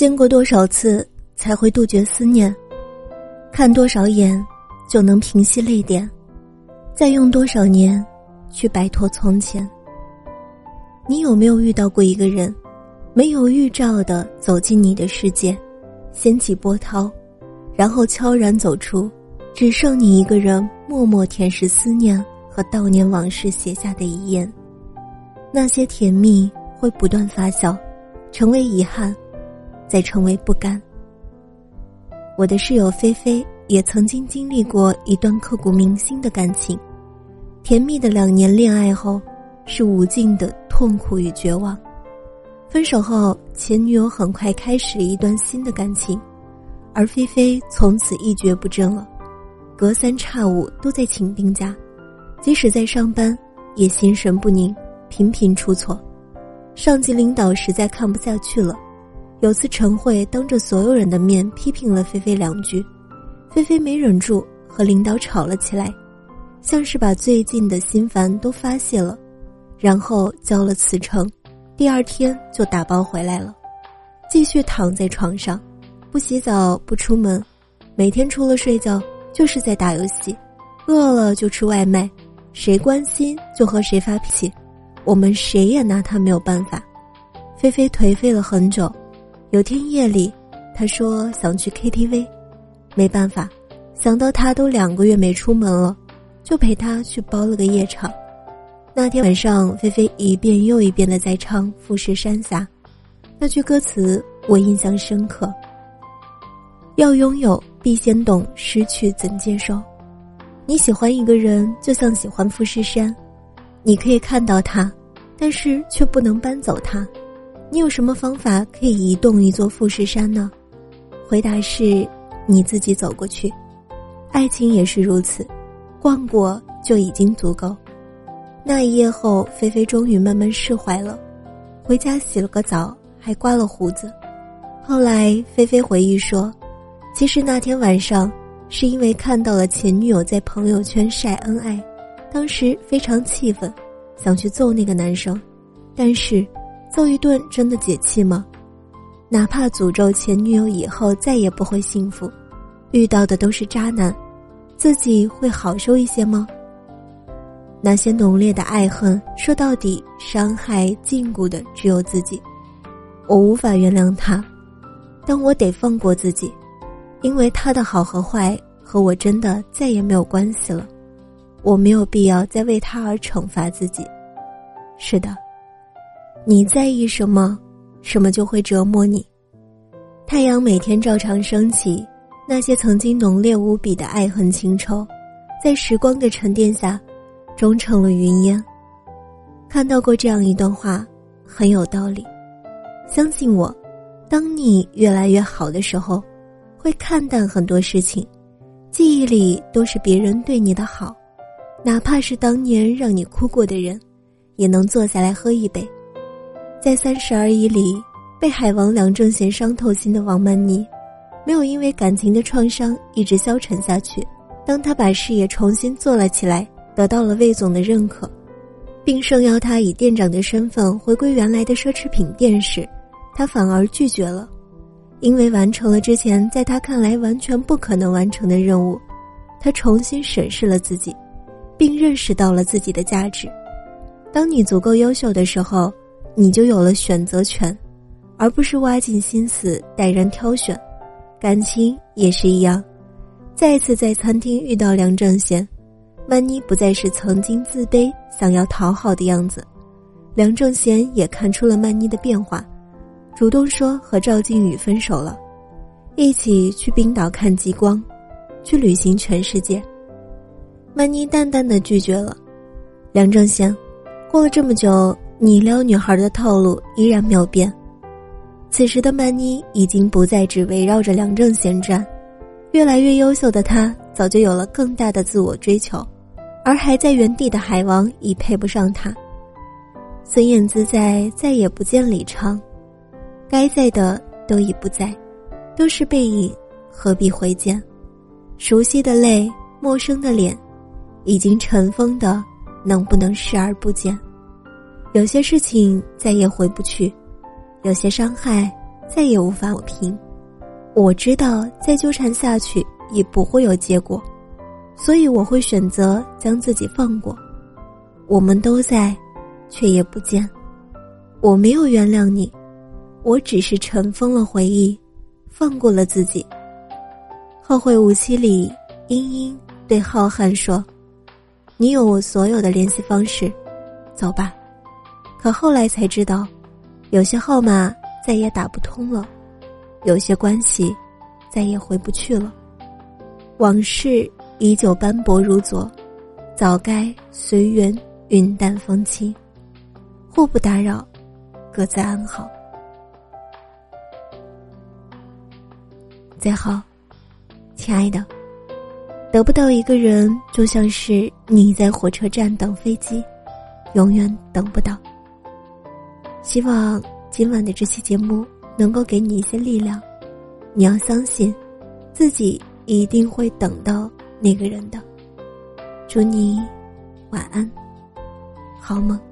经过多少次才会杜绝思念？看多少眼就能平息泪点？再用多少年去摆脱从前？你有没有遇到过一个人，没有预兆的走进你的世界，掀起波涛，然后悄然走出，只剩你一个人默默舔舐思念和悼念往事写下的遗言？那些甜蜜会不断发酵，成为遗憾。再成为不甘。我的室友菲菲也曾经经历过一段刻骨铭心的感情，甜蜜的两年恋爱后，是无尽的痛苦与绝望。分手后，前女友很快开始了一段新的感情，而菲菲从此一蹶不振了，隔三差五都在请病假，即使在上班，也心神不宁，频频出错。上级领导实在看不下去了。有次晨会，当着所有人的面批评了菲菲两句，菲菲没忍住和领导吵了起来，像是把最近的心烦都发泄了，然后交了辞呈，第二天就打包回来了，继续躺在床上，不洗澡不出门，每天除了睡觉就是在打游戏，饿了就吃外卖，谁关心就和谁发脾气，我们谁也拿他没有办法，菲菲颓废了很久。有天夜里，他说想去 KTV，没办法，想到他都两个月没出门了，就陪他去包了个夜场。那天晚上，菲菲一遍又一遍的在唱《富士山下》，那句歌词我印象深刻。要拥有，必先懂失去怎接受。你喜欢一个人，就像喜欢富士山，你可以看到他，但是却不能搬走他。你有什么方法可以移动一座富士山呢？回答是：你自己走过去。爱情也是如此，逛过就已经足够。那一夜后，菲菲终于慢慢释怀了，回家洗了个澡，还刮了胡子。后来，菲菲回忆说，其实那天晚上是因为看到了前女友在朋友圈晒恩爱，当时非常气愤，想去揍那个男生，但是。揍一顿真的解气吗？哪怕诅咒前女友以后再也不会幸福，遇到的都是渣男，自己会好受一些吗？那些浓烈的爱恨，说到底，伤害禁锢的只有自己。我无法原谅他，但我得放过自己，因为他的好和坏和我真的再也没有关系了。我没有必要再为他而惩罚自己。是的。你在意什么，什么就会折磨你。太阳每天照常升起，那些曾经浓烈无比的爱恨情仇，在时光的沉淀下，终成了云烟。看到过这样一段话，很有道理。相信我，当你越来越好的时候，会看淡很多事情，记忆里都是别人对你的好，哪怕是当年让你哭过的人，也能坐下来喝一杯。在《三十而已》里，被海王梁正贤伤透心的王曼妮，没有因为感情的创伤一直消沉下去。当他把事业重新做了起来，得到了魏总的认可，并盛邀他以店长的身份回归原来的奢侈品店时，他反而拒绝了，因为完成了之前在他看来完全不可能完成的任务。他重新审视了自己，并认识到了自己的价值。当你足够优秀的时候。你就有了选择权，而不是挖尽心思待人挑选。感情也是一样。再次在餐厅遇到梁正贤，曼妮不再是曾经自卑想要讨好的样子。梁正贤也看出了曼妮的变化，主动说和赵靖宇分手了，一起去冰岛看极光，去旅行全世界。曼妮淡淡的拒绝了。梁正贤，过了这么久。你撩女孩的套路依然没有变。此时的曼妮已经不再只围绕着梁正贤转，越来越优秀的她早就有了更大的自我追求，而还在原地的海王已配不上她。孙燕姿在再也不见李昌，该在的都已不在，都是背影，何必回见？熟悉的泪，陌生的脸，已经尘封的，能不能视而不见？有些事情再也回不去，有些伤害再也无法抹平。我知道再纠缠下去也不会有结果，所以我会选择将自己放过。我们都在，却也不见。我没有原谅你，我只是尘封了回忆，放过了自己。后会无期里，英英对浩瀚说：“你有我所有的联系方式，走吧。”可后来才知道，有些号码再也打不通了，有些关系再也回不去了。往事依旧斑驳如昨，早该随缘云淡风轻。互不打扰，各自安好。最后，亲爱的，得不到一个人，就像是你在火车站等飞机，永远等不到。希望今晚的这期节目能够给你一些力量，你要相信，自己一定会等到那个人的。祝你晚安，好梦。